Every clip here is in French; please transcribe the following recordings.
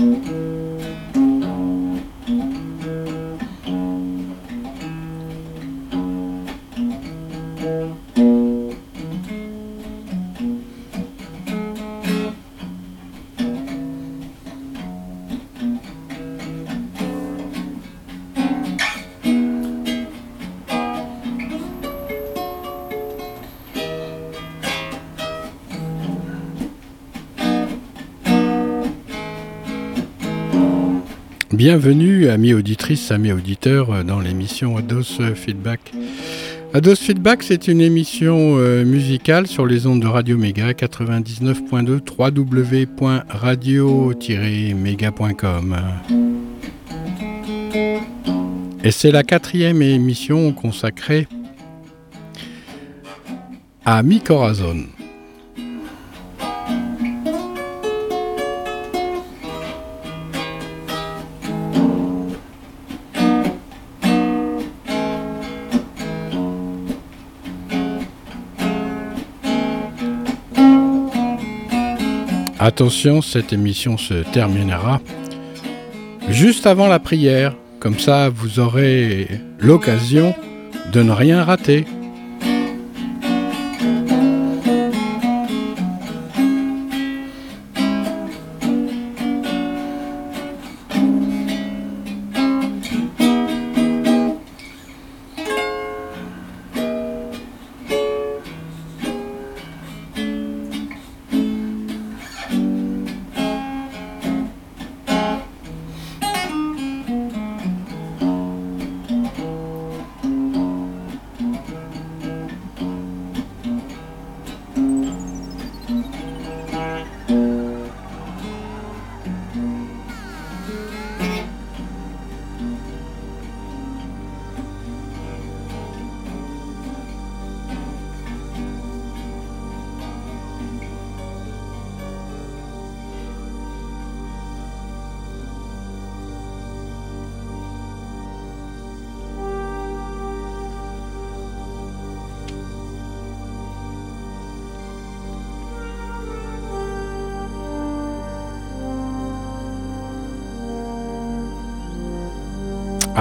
Mm-hmm. Bienvenue, amis auditrices, amis auditeurs, dans l'émission Ados Feedback. Ados Feedback, c'est une émission euh, musicale sur les ondes de Radio Méga 99.2 www.radio-méga.com. Et c'est la quatrième émission consacrée à Micorazone. Attention, cette émission se terminera juste avant la prière. Comme ça, vous aurez l'occasion de ne rien rater.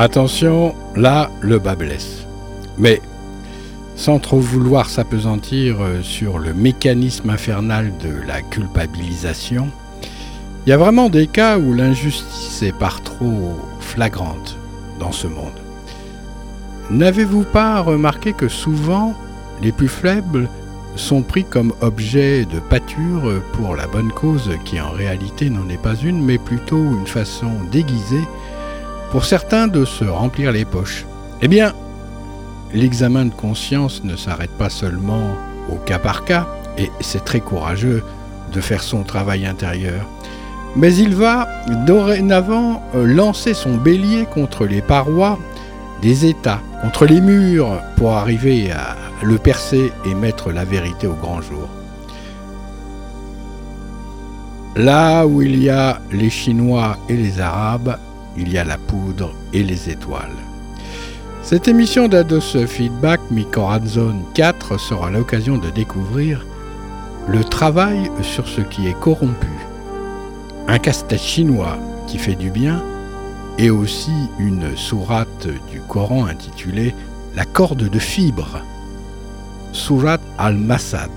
Attention, là, le bas blesse. Mais, sans trop vouloir s'apesantir euh, sur le mécanisme infernal de la culpabilisation, il y a vraiment des cas où l'injustice est par trop flagrante dans ce monde. N'avez-vous pas remarqué que souvent, les plus faibles sont pris comme objet de pâture pour la bonne cause qui en réalité n'en est pas une, mais plutôt une façon déguisée pour certains de se remplir les poches. Eh bien, l'examen de conscience ne s'arrête pas seulement au cas par cas, et c'est très courageux de faire son travail intérieur, mais il va dorénavant euh, lancer son bélier contre les parois des États, contre les murs, pour arriver à le percer et mettre la vérité au grand jour. Là où il y a les Chinois et les Arabes, il y a la poudre et les étoiles. Cette émission d'Ados Feedback Zone 4 sera l'occasion de découvrir le travail sur ce qui est corrompu, un casse-tête chinois qui fait du bien et aussi une sourate du Coran intitulée La corde de fibre, Surat al-Masad.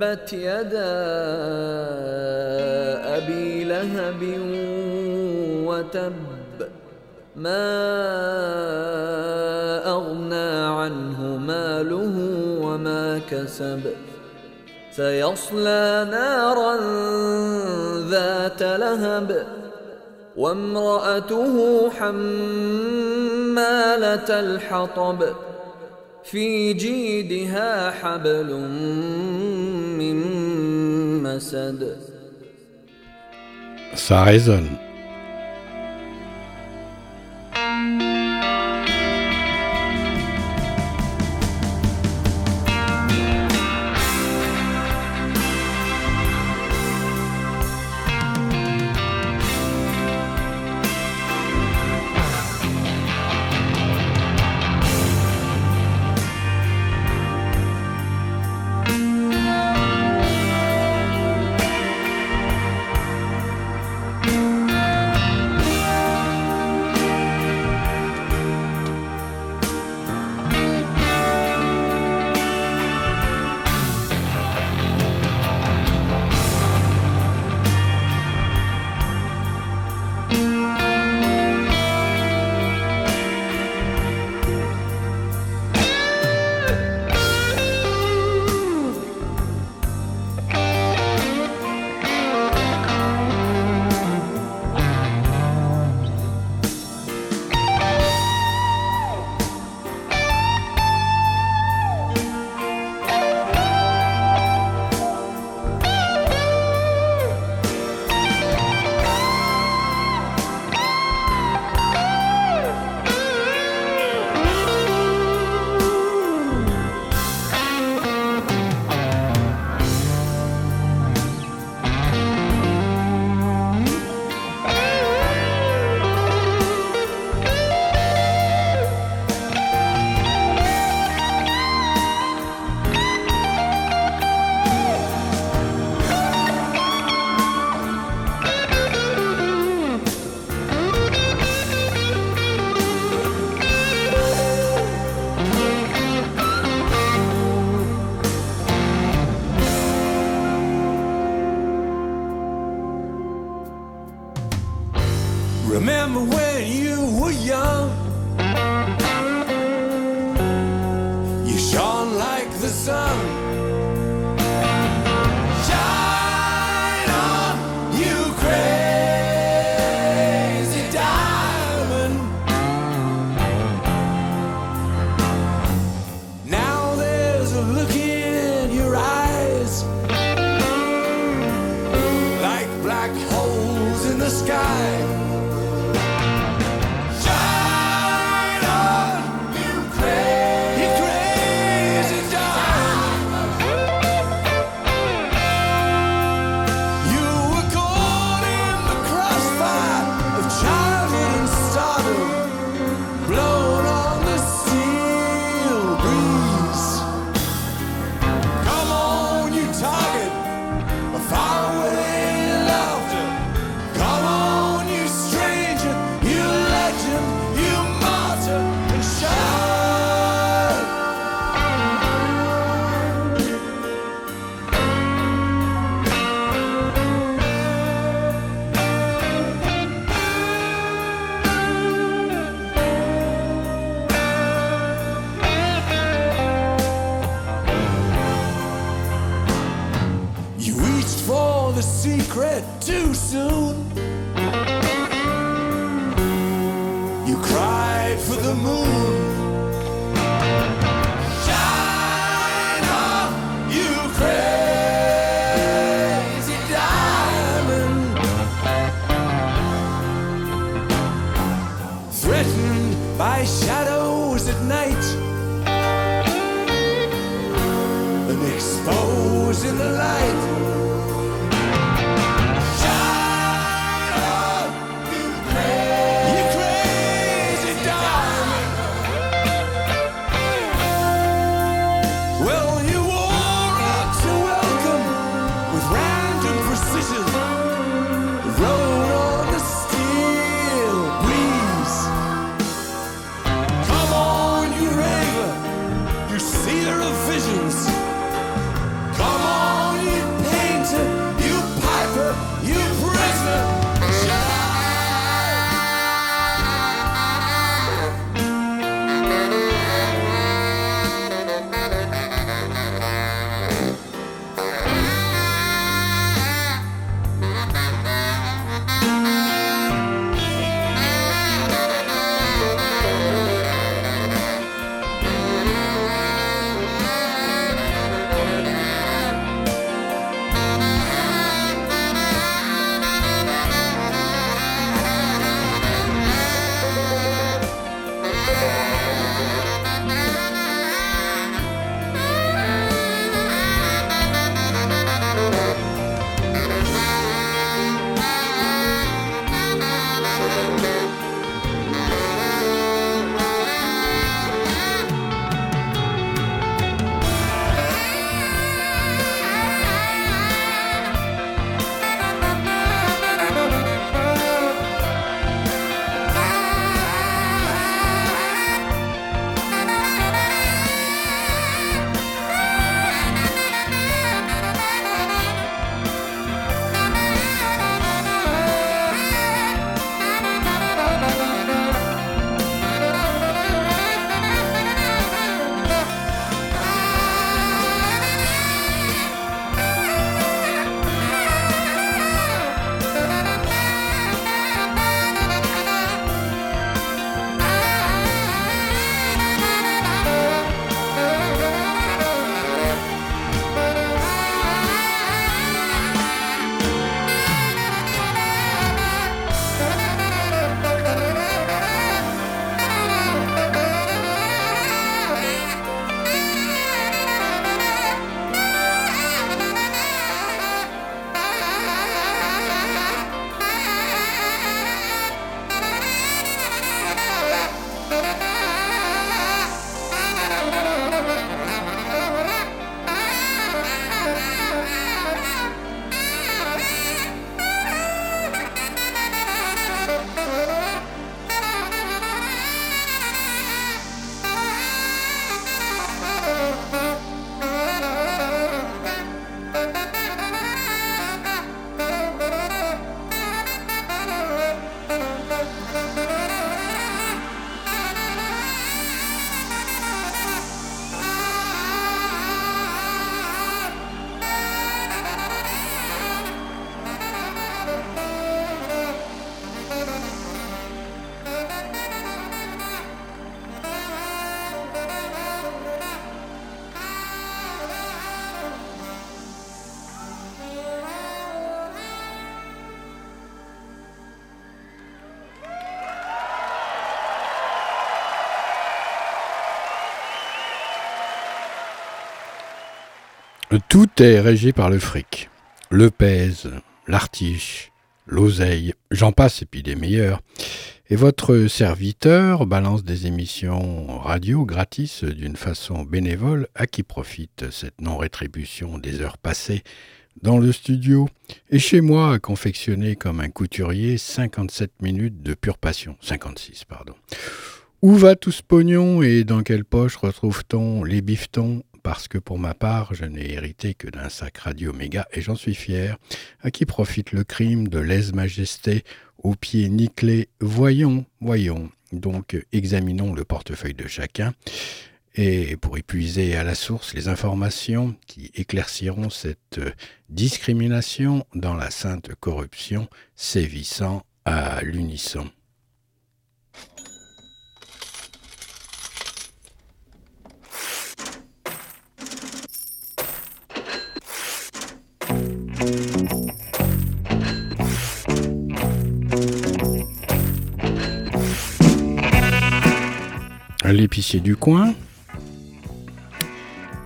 تبت يدا أبي لهب وتب ما أغنى عنه ماله وما كسب. سيصلى نارا ذات لهب وامرأته حمالة الحطب. في جيدها حبل المسد. ساعزا Tout est régi par le fric. Le pèse, l'artiche, l'oseille, j'en passe et puis des meilleurs. Et votre serviteur balance des émissions radio gratis d'une façon bénévole à qui profite cette non-rétribution des heures passées dans le studio et chez moi à confectionner comme un couturier 57 minutes de pure passion. 56, pardon. Où va tout ce pognon et dans quelle poche retrouve-t-on les bifetons parce que pour ma part, je n'ai hérité que d'un sac radio méga et j'en suis fier. À qui profite le crime de lèse-majesté aux pieds nickelés Voyons, voyons. Donc, examinons le portefeuille de chacun et pour épuiser à la source les informations qui éclairciront cette discrimination dans la sainte corruption sévissant à l'unisson. L'épicier du coin,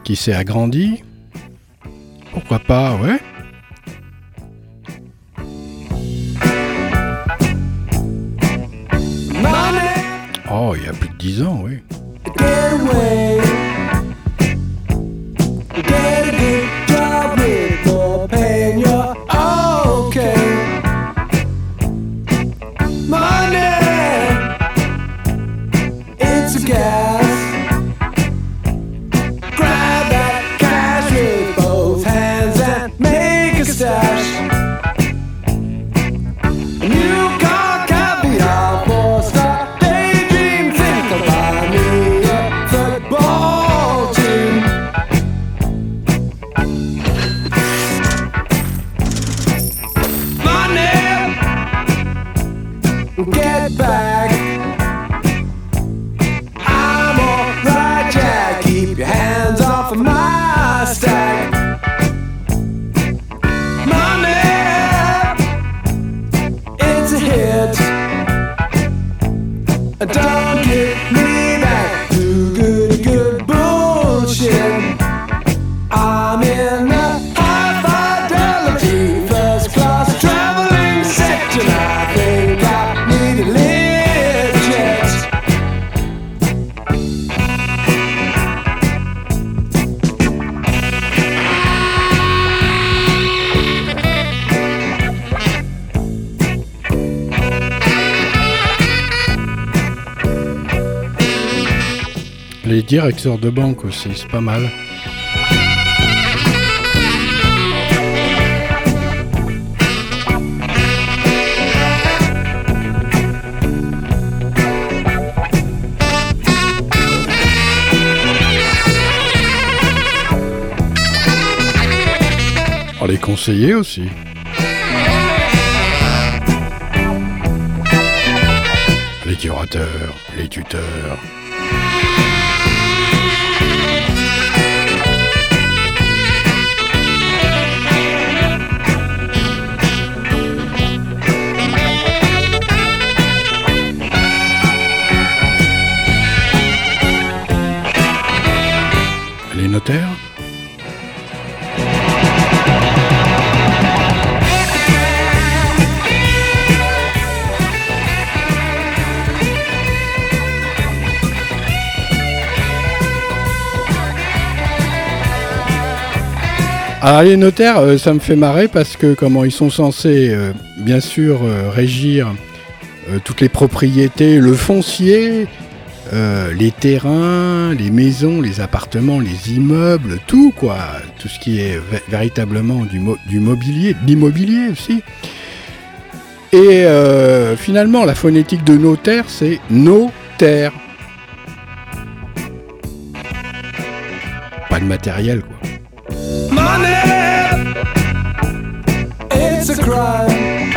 qui s'est agrandi. Pourquoi pas, ouais. Oh, il y a plus de dix ans, oui. Directeur de banque aussi, c'est pas mal. Oh, les conseillers aussi. Les curateurs, les tuteurs. Alors les notaires, euh, ça me fait marrer parce que comment ils sont censés, euh, bien sûr, euh, régir toutes les propriétés, le foncier, les terrains, les maisons, les appartements, les immeubles, tout quoi, tout ce qui est véritablement du, du mobilier, de l'immobilier aussi. Et finalement, la phonétique de notaire, c'est notaire. Pas de matériel quoi. It's a crime.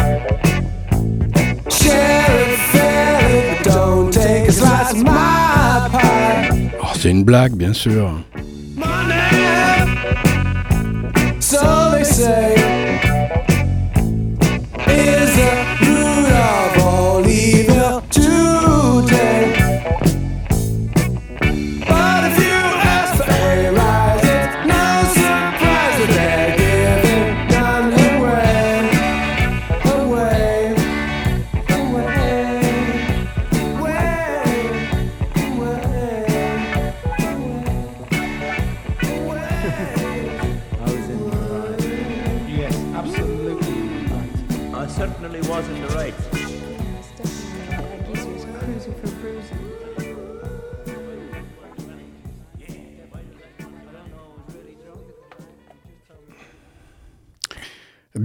Share it, fair don't take a slice of my pie. Oh, c'est une blague, bien sûr. Money, so they say.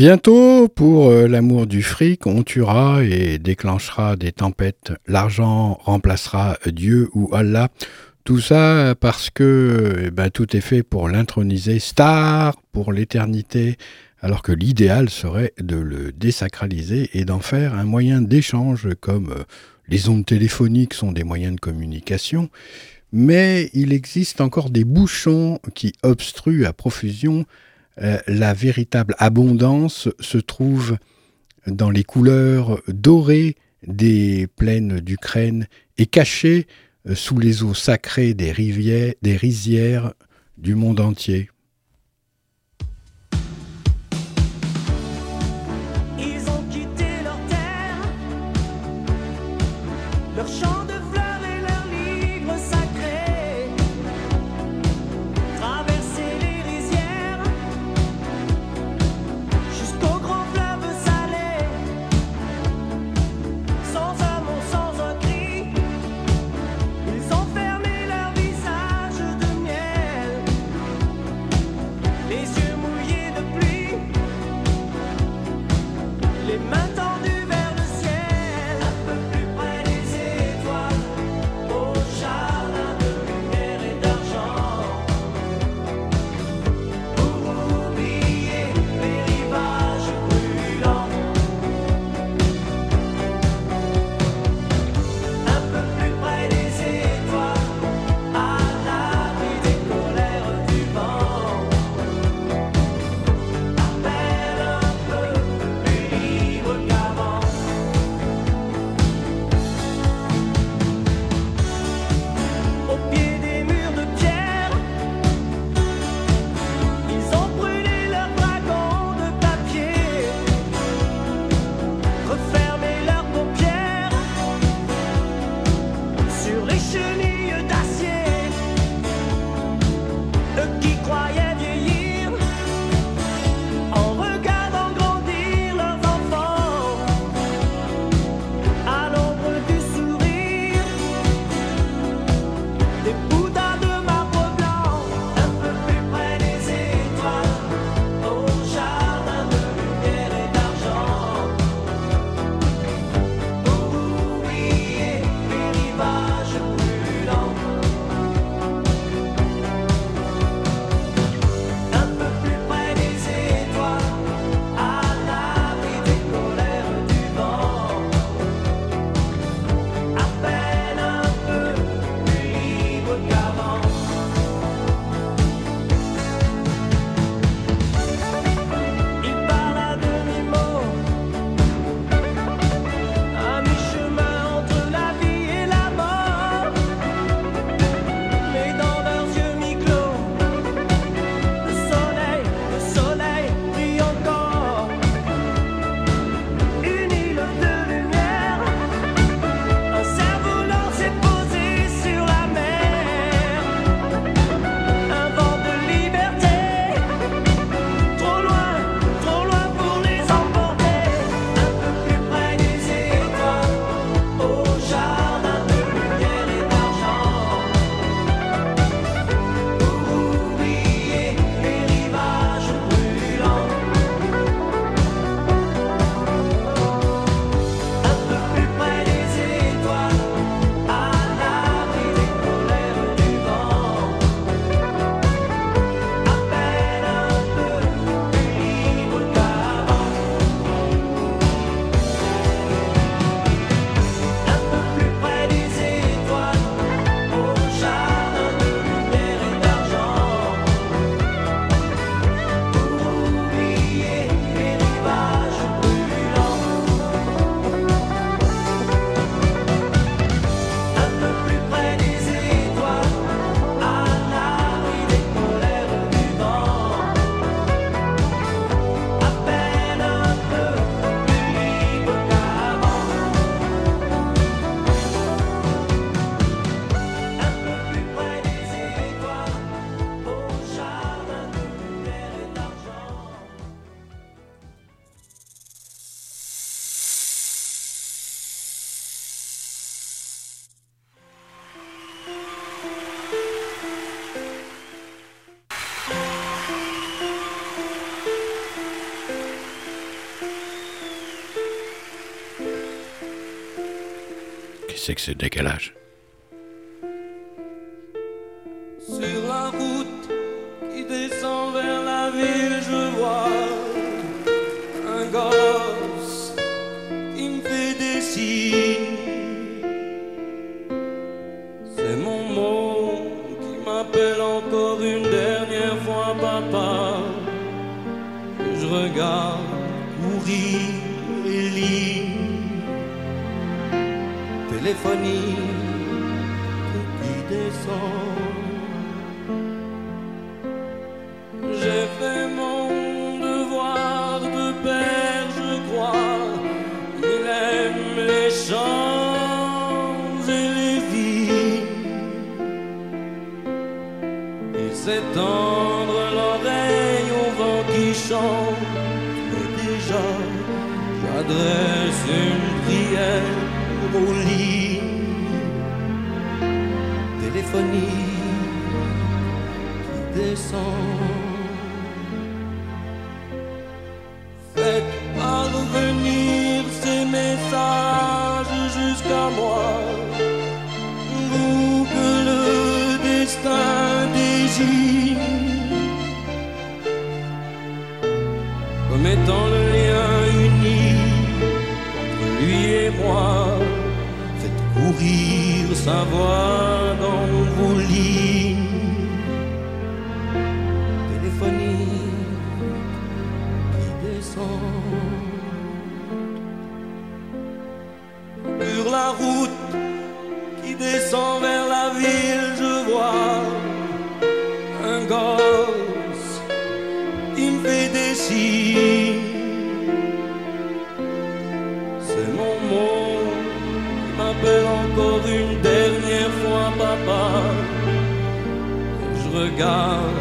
Bientôt, pour euh, l'amour du fric, on tuera et déclenchera des tempêtes. L'argent remplacera Dieu ou Allah. Tout ça parce que eh ben, tout est fait pour l'introniser star pour l'éternité, alors que l'idéal serait de le désacraliser et d'en faire un moyen d'échange comme euh, les ondes téléphoniques sont des moyens de communication. Mais il existe encore des bouchons qui obstruent à profusion euh, la véritable abondance se trouve dans les couleurs dorées des plaines d'Ukraine et cachée euh, sous les eaux sacrées des rivières, des rizières du monde entier. C'est que ce décalage Et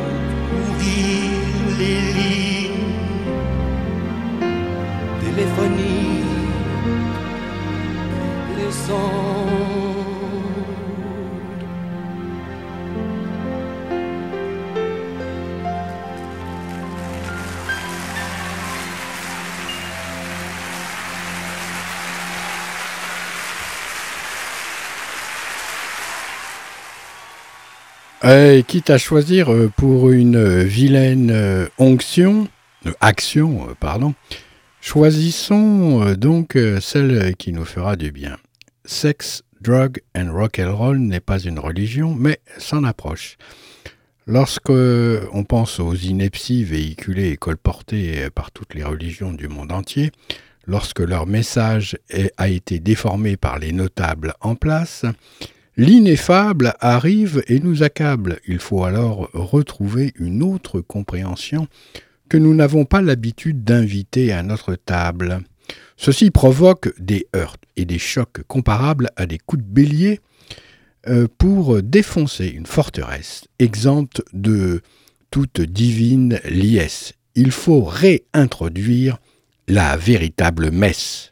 Eh, quitte à choisir euh, pour une euh, vilaine euh, onction, euh, action, euh, pardon, choisissons euh, donc euh, celle qui nous fera du bien. Sex, drug and rock and roll n'est pas une religion, mais s'en approche. Lorsque euh, on pense aux inepties véhiculées et colportées euh, par toutes les religions du monde entier, lorsque leur message a été déformé par les notables en place, L'ineffable arrive et nous accable. Il faut alors retrouver une autre compréhension que nous n'avons pas l'habitude d'inviter à notre table. Ceci provoque des heurts et des chocs comparables à des coups de bélier euh, pour défoncer une forteresse exempte de toute divine liesse. Il faut réintroduire la véritable messe.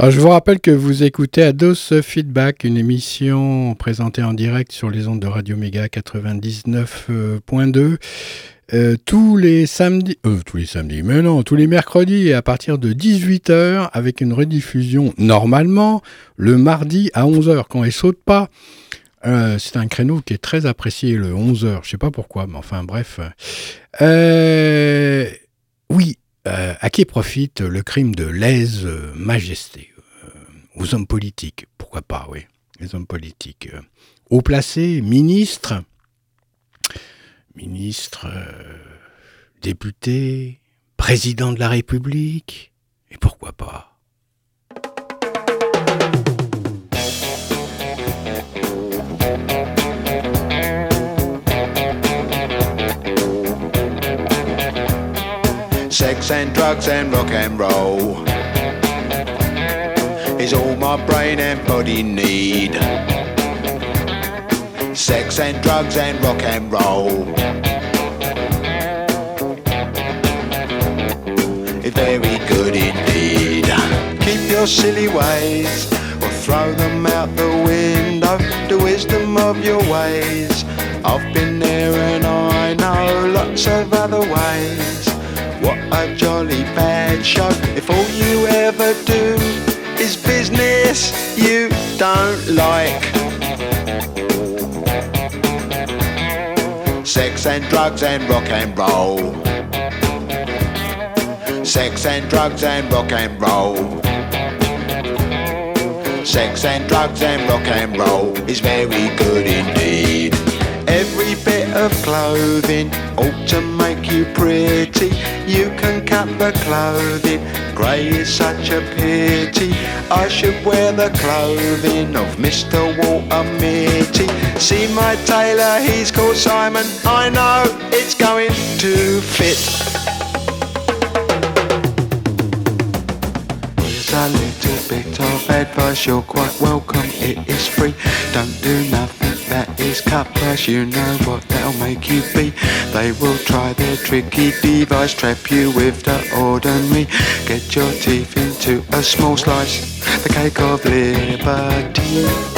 Alors, je vous rappelle que vous écoutez Ados Feedback, une émission présentée en direct sur les ondes de Radio Méga 99.2. Euh, tous les samedis, euh, tous les samedis, mais non, tous les mercredis à partir de 18h avec une rediffusion normalement le mardi à 11h quand elle saute pas. Euh, c'est un créneau qui est très apprécié le 11h, je sais pas pourquoi, mais enfin bref. Euh, oui, euh, à qui profite le crime de lèse-majesté? Aux hommes politiques, pourquoi pas, oui, les hommes politiques. Haut placés, ministres, ministres, députés, président de la République, et pourquoi pas Sex and drugs and rock and roll is all my brain and body need. Sex and drugs and rock and roll. Very good indeed. Keep your silly ways or throw them out the window. The wisdom of your ways. I've been there and I know lots of other ways. What a jolly bad show if all you ever do is business you don't like. Sex and drugs and rock and roll. Sex and drugs and rock and roll. Sex and drugs and rock and roll is very good indeed. Every bit of clothing ought to make you pretty. You can cut the clothing, grey is such a pity. I should wear the clothing of Mr. Walter Mitty. See my tailor, he's called Simon. I know it's going to fit. Here's a little bit of advice, you're quite welcome, it is free. Don't do nothing that is cut you know what that'll make you be. They will try their tricky device, trap you with the ordinary. Get your teeth into a small slice, the cake of liberty.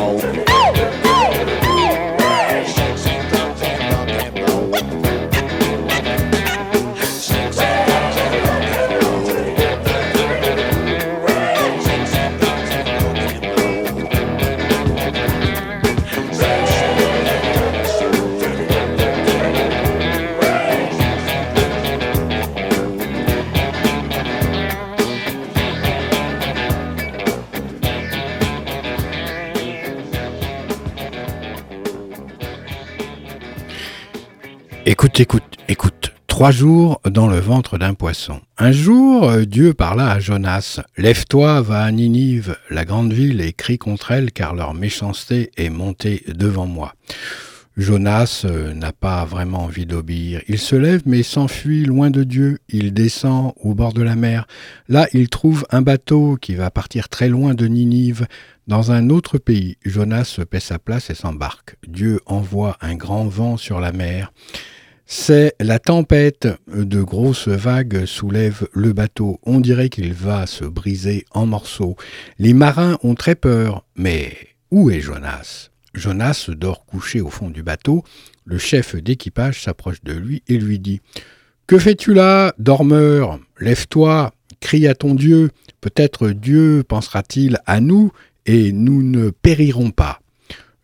Trois jours dans le ventre d'un poisson. Un jour, euh, Dieu parla à Jonas. Lève-toi, va à Ninive, la grande ville, et crie contre elle, car leur méchanceté est montée devant moi. Jonas euh, n'a pas vraiment envie d'obéir. Il se lève mais s'enfuit loin de Dieu. Il descend au bord de la mer. Là, il trouve un bateau qui va partir très loin de Ninive, dans un autre pays. Jonas paie sa place et s'embarque. Dieu envoie un grand vent sur la mer. C'est la tempête. De grosses vagues soulèvent le bateau. On dirait qu'il va se briser en morceaux. Les marins ont très peur. Mais où est Jonas? Jonas dort couché au fond du bateau. Le chef d'équipage s'approche de lui et lui dit Que fais-tu là, dormeur? Lève-toi, crie à ton Dieu. Peut-être Dieu pensera-t-il à nous et nous ne périrons pas.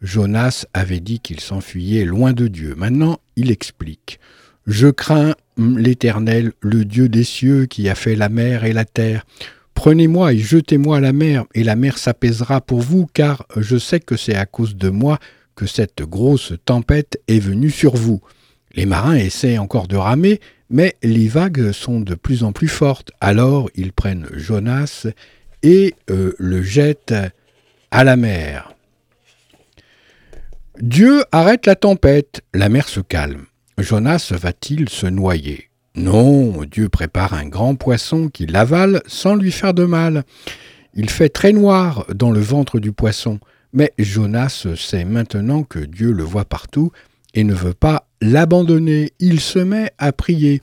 Jonas avait dit qu'il s'enfuyait loin de Dieu. Maintenant, il explique. Je crains l'Éternel, le Dieu des cieux qui a fait la mer et la terre. Prenez-moi et jetez-moi à la mer, et la mer s'apaisera pour vous, car je sais que c'est à cause de moi que cette grosse tempête est venue sur vous. Les marins essaient encore de ramer, mais les vagues sont de plus en plus fortes. Alors ils prennent Jonas et euh, le jettent à la mer. Dieu arrête la tempête, la mer se calme. Jonas va-t-il se noyer? Non, Dieu prépare un grand poisson qui l'avale sans lui faire de mal. Il fait très noir dans le ventre du poisson, mais Jonas sait maintenant que Dieu le voit partout et ne veut pas l'abandonner. Il se met à prier.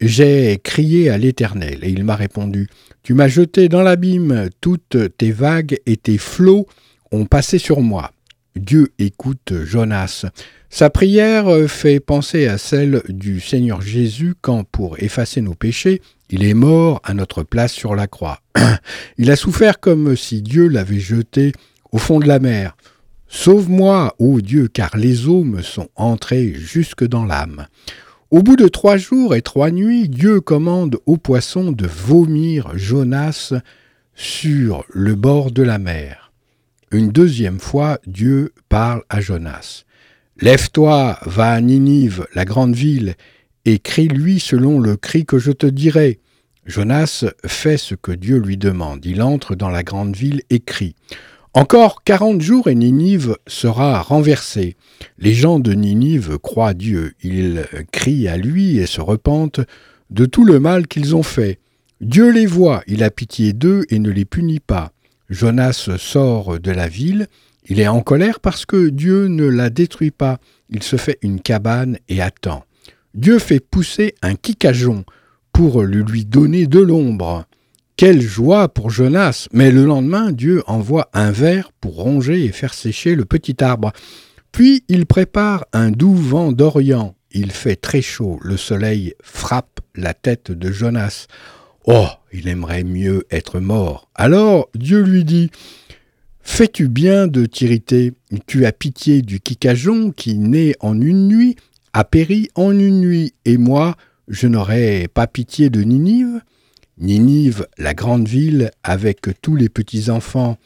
J'ai crié à l'Éternel et il m'a répondu Tu m'as jeté dans l'abîme, toutes tes vagues et tes flots ont passé sur moi. Dieu écoute Jonas. Sa prière fait penser à celle du Seigneur Jésus quand, pour effacer nos péchés, il est mort à notre place sur la croix. Il a souffert comme si Dieu l'avait jeté au fond de la mer. Sauve-moi, ô Dieu, car les eaux me sont entrées jusque dans l'âme. Au bout de trois jours et trois nuits, Dieu commande aux poissons de vomir Jonas sur le bord de la mer. Une deuxième fois, Dieu parle à Jonas. Lève-toi, va à Ninive, la grande ville, et crie-lui selon le cri que je te dirai. Jonas fait ce que Dieu lui demande. Il entre dans la grande ville et crie. Encore quarante jours et Ninive sera renversée. Les gens de Ninive croient Dieu. Ils crient à lui et se repentent de tout le mal qu'ils ont fait. Dieu les voit, il a pitié d'eux et ne les punit pas. Jonas sort de la ville, il est en colère parce que Dieu ne la détruit pas. Il se fait une cabane et attend. Dieu fait pousser un quicajon pour lui donner de l'ombre. Quelle joie pour Jonas Mais le lendemain, Dieu envoie un ver pour ronger et faire sécher le petit arbre. Puis il prépare un doux vent d'Orient. Il fait très chaud, le soleil frappe la tête de Jonas. Oh, il aimerait mieux être mort. Alors Dieu lui dit Fais-tu bien de t'irriter? Tu as pitié du quicajon qui, né en une nuit, a péri en une nuit, et moi, je n'aurais pas pitié de Ninive Ninive, la grande ville, avec tous les petits-enfants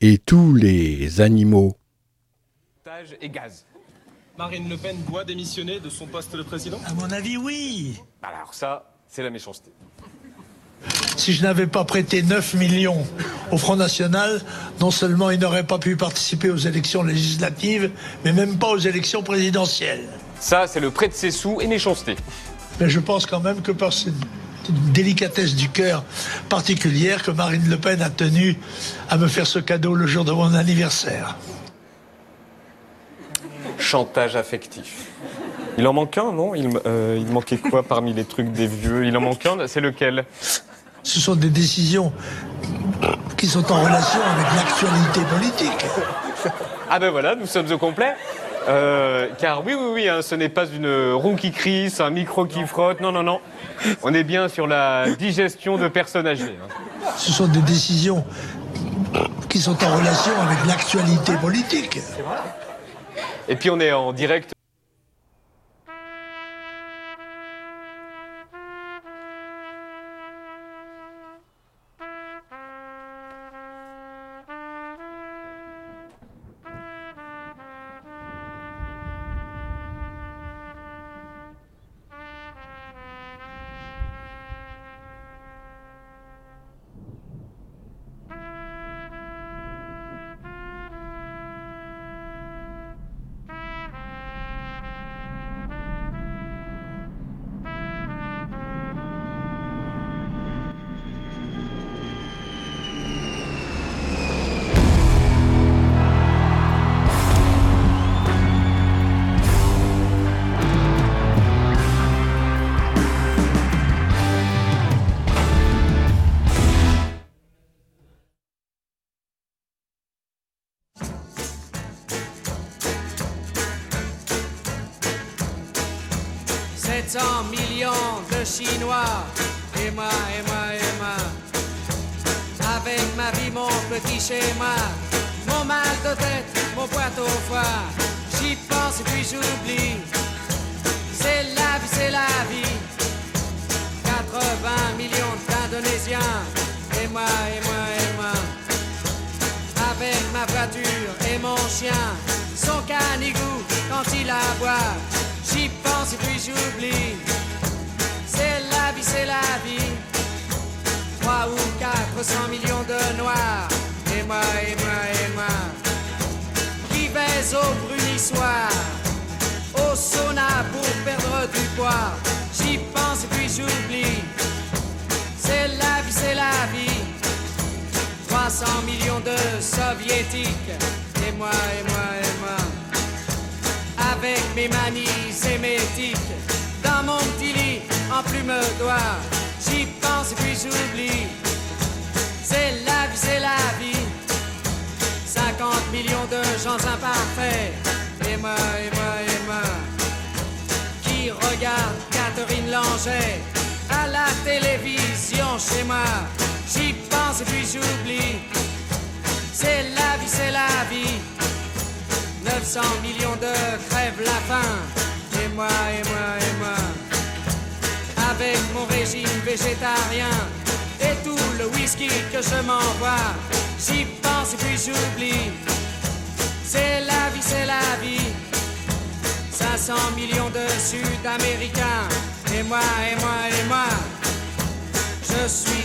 et tous les animaux. et gaz. Marine Le Pen doit démissionner de son poste de président? À mon avis, oui. Alors ça, c'est la méchanceté. Si je n'avais pas prêté 9 millions au Front National, non seulement il n'aurait pas pu participer aux élections législatives, mais même pas aux élections présidentielles. Ça, c'est le prêt de ses sous et méchanceté. Mais je pense quand même que par cette délicatesse du cœur particulière que Marine Le Pen a tenu à me faire ce cadeau le jour de mon anniversaire. Chantage affectif. Il en manque un, non? Il, euh, il manquait quoi parmi les trucs des vieux? Il en manque un, c'est lequel? Ce sont des décisions qui sont en relation avec l'actualité politique. Ah ben voilà, nous sommes au complet. Euh, car oui, oui, oui, hein, ce n'est pas une roue qui crisse, un micro qui frotte, non, non, non. On est bien sur la digestion de personnes âgées. hein. Ce sont des décisions qui sont en relation avec l'actualité politique. Et puis on est en direct. « 700 millions de Chinois, et moi, et moi, et moi. Avec ma vie, mon petit schéma, mon mal de tête, mon poids au foie. J'y pense et puis j'oublie. C'est la vie, c'est la vie. 80 millions d'Indonésiens, et moi, et moi, et moi. Avec ma voiture et mon chien, son canigou quand il aboie. J'y pense et puis j'oublie. C'est la vie, c'est la vie. 3 ou 400 millions de noirs. Et moi, et moi, et moi. Qui baise au brunissoir. Au sauna pour perdre du poids. J'y pense et puis j'oublie. C'est la vie, c'est la vie. 300 millions de soviétiques. Et moi, et moi, et moi. Avec mes manies et mes tics. Dans mon petit lit, en plume d'oie. J'y pense et puis j'oublie. C'est la vie, c'est la vie. 50 millions de gens imparfaits. Et moi, et moi, et moi. Qui regarde Catherine Langer à la télévision chez moi. J'y pense et puis j'oublie. C'est la vie, c'est la vie. 900 millions de crèvent la faim. Et moi, et moi, et moi. Avec mon régime végétarien et tout le whisky que je m'envoie. J'y pense et puis j'oublie. C'est la vie, c'est la vie. 500 millions de Sud-Américains. Et moi, et moi, et moi. Je suis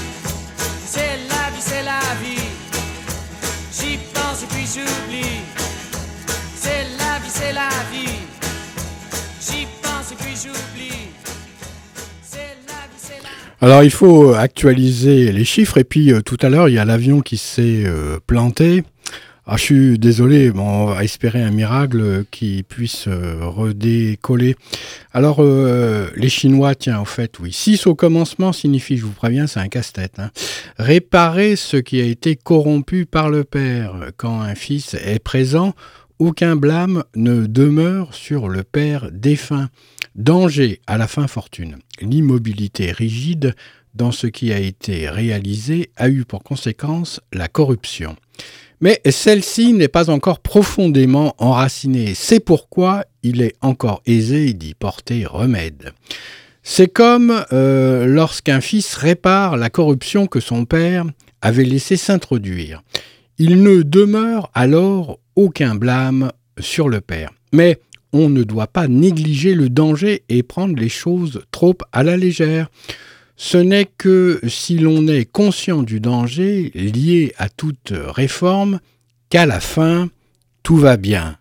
C'est la vie, c'est la vie. J'y pense et puis j'oublie. C'est la vie, c'est la vie. J'y pense et puis j'oublie. Alors il faut actualiser les chiffres et puis euh, tout à l'heure il y a l'avion qui s'est euh, planté. Ah, je suis désolé, bon, on va espérer un miracle qui puisse euh, redécoller. Alors euh, les Chinois, tiens en fait oui, 6 au commencement signifie, je vous préviens, c'est un casse-tête. hein. Réparer ce qui a été corrompu par le père. Quand un fils est présent, aucun blâme ne demeure sur le père défunt. Danger à la fin fortune. L'immobilité rigide dans ce qui a été réalisé a eu pour conséquence la corruption. Mais celle-ci n'est pas encore profondément enracinée. C'est pourquoi il est encore aisé d'y porter remède. C'est comme euh, lorsqu'un fils répare la corruption que son père avait laissé s'introduire. Il ne demeure alors aucun blâme sur le père. Mais on ne doit pas négliger le danger et prendre les choses trop à la légère. Ce n'est que si l'on est conscient du danger lié à toute réforme qu'à la fin, tout va bien.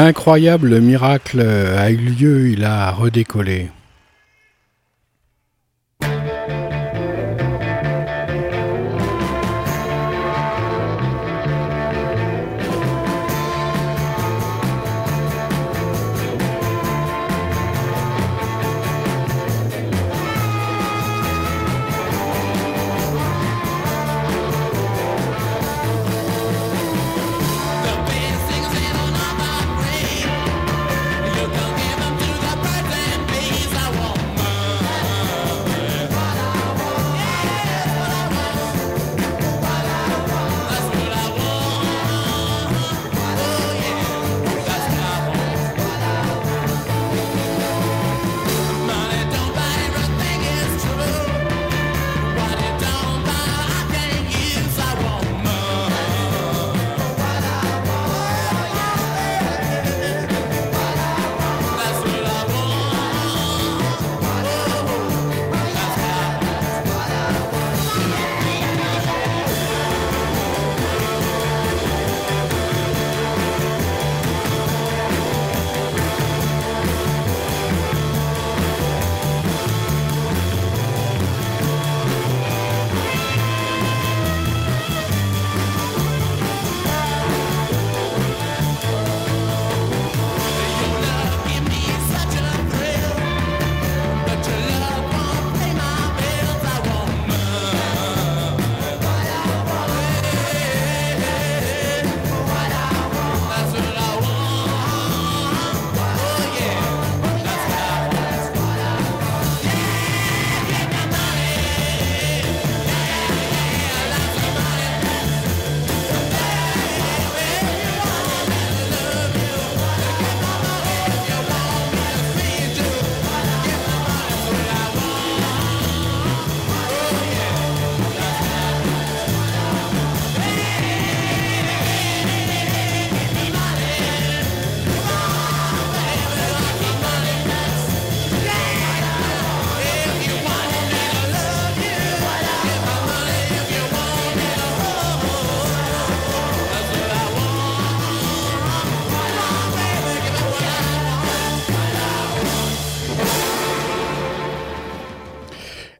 incroyable miracle a eu lieu, il a redécollé.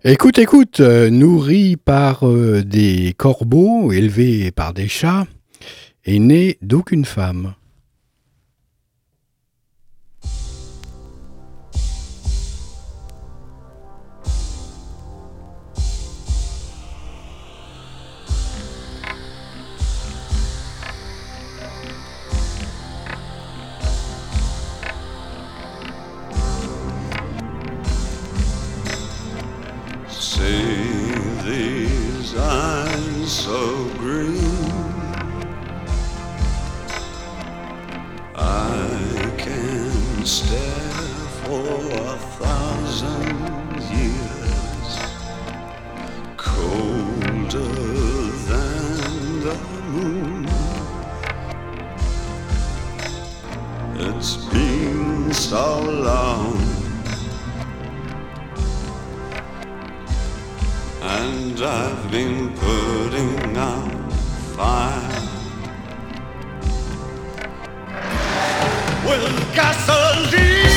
Écoute, écoute, euh, nourri par euh, des corbeaux, élevé par des chats, et né d'aucune femme. so long. And I've been putting out fire with gasoline.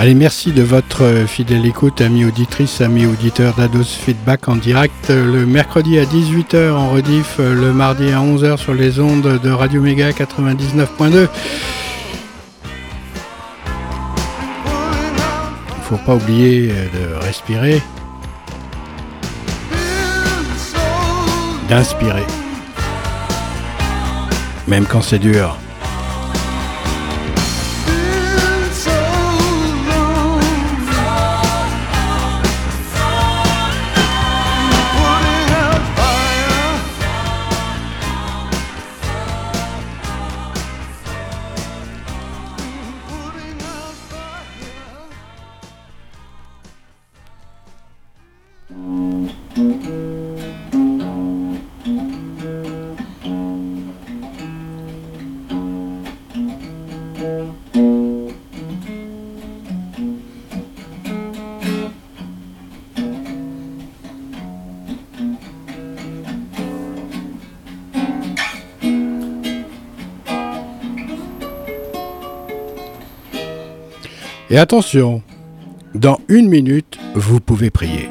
Allez, merci de votre euh, fidèle écoute, amis auditrices, amis auditeurs d'Ados Feedback en direct euh, le mercredi à 18h en rediff, euh, le mardi à 11h sur les ondes de Radio Méga 99.2. faut pas oublier de respirer, d'inspirer, même quand c'est dur. Attention, dans une minute, vous pouvez prier.